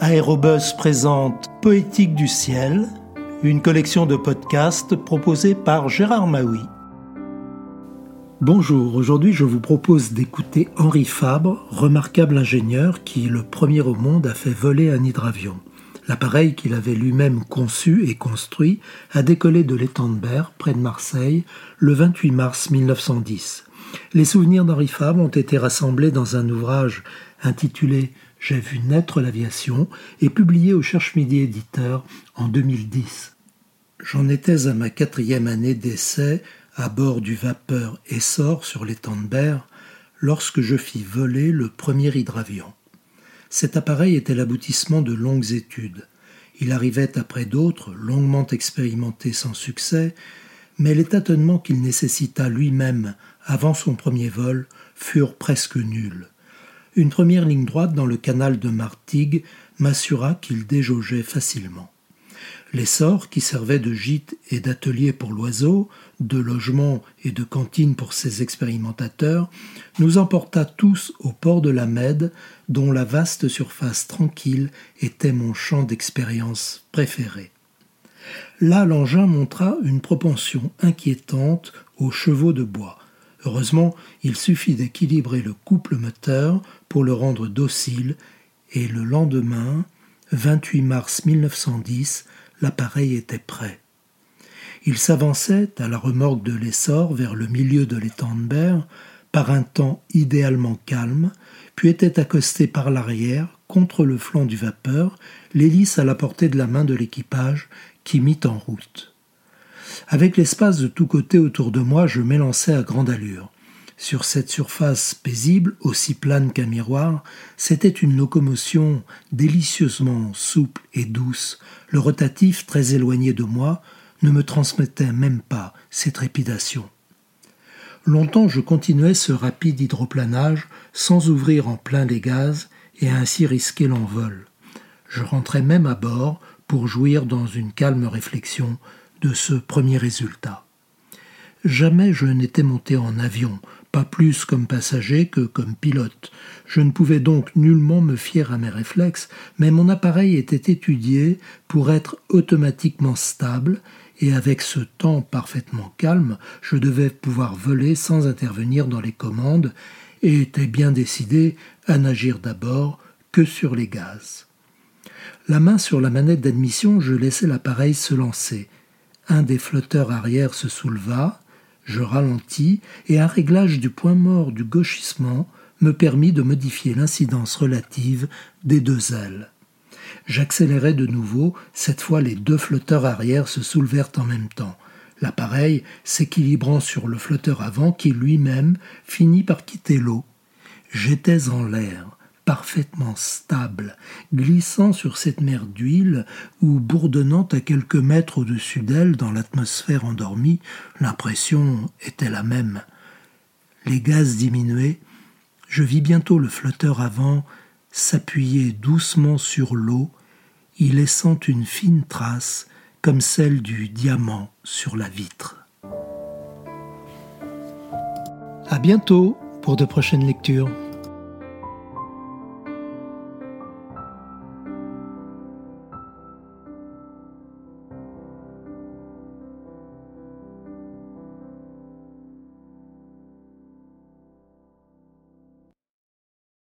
Aérobus présente Poétique du ciel, une collection de podcasts proposée par Gérard Maui. Bonjour, aujourd'hui je vous propose d'écouter Henri Fabre, remarquable ingénieur qui, le premier au monde, a fait voler un hydravion. L'appareil qu'il avait lui-même conçu et construit a décollé de l'étang de Berre, près de Marseille, le 28 mars 1910. Les souvenirs d'Henri Fabre ont été rassemblés dans un ouvrage intitulé J'ai vu naître l'aviation et publié au Cherche-Midi éditeur en 2010. J'en étais à ma quatrième année d'essai à bord du vapeur Essor sur l'étang de Berre lorsque je fis voler le premier hydravion. Cet appareil était l'aboutissement de longues études. Il arrivait après d'autres, longuement expérimentés sans succès, mais les tâtonnements qu'il nécessita lui-même avant son premier vol furent presque nuls. Une première ligne droite dans le canal de Martigues m'assura qu'il déjaugeait facilement. L'essor, qui servait de gîte et d'atelier pour l'oiseau, de logement et de cantine pour ses expérimentateurs, nous emporta tous au port de la Mède, dont la vaste surface tranquille était mon champ d'expérience préféré. Là, l'engin montra une propension inquiétante aux chevaux de bois. Heureusement, il suffit d'équilibrer le couple moteur pour le rendre docile, et le lendemain, 28 mars 1910, l'appareil était prêt. Il s'avançait à la remorque de l'essor vers le milieu de l'étang de Berre par un temps idéalement calme, puis était accosté par l'arrière, contre le flanc du vapeur, l'hélice à la portée de la main de l'équipage qui mit en route. Avec l'espace de tous côtés autour de moi, je m'élançai à grande allure. Sur cette surface paisible, aussi plane qu'un miroir, c'était une locomotion délicieusement souple et douce. Le rotatif, très éloigné de moi, ne me transmettait même pas ses trépidations. Longtemps je continuais ce rapide hydroplanage sans ouvrir en plein les gaz et ainsi risquer l'envol. Je rentrais même à bord pour jouir dans une calme réflexion de ce premier résultat. Jamais je n'étais monté en avion, pas plus comme passager que comme pilote. Je ne pouvais donc nullement me fier à mes réflexes, mais mon appareil était étudié pour être automatiquement stable, et avec ce temps parfaitement calme, je devais pouvoir voler sans intervenir dans les commandes, et était bien décidé à n'agir d'abord que sur les gaz. La main sur la manette d'admission, je laissai l'appareil se lancer. Un des flotteurs arrière se souleva, je ralentis et un réglage du point mort du gauchissement me permit de modifier l'incidence relative des deux ailes. J'accélérai de nouveau, cette fois les deux flotteurs arrière se soulevèrent en même temps, l'appareil s'équilibrant sur le flotteur avant qui lui-même finit par quitter l'eau. J'étais en l'air, parfaitement stable, glissant sur cette mer d'huile ou bourdonnant à quelques mètres au-dessus d'elle dans l'atmosphère endormie, l'impression était la même. Les gaz diminuaient, je vis bientôt le flotteur avant s'appuyer doucement sur l'eau, y laissant une fine trace comme celle du diamant sur la vitre. À bientôt pour de prochaines lectures.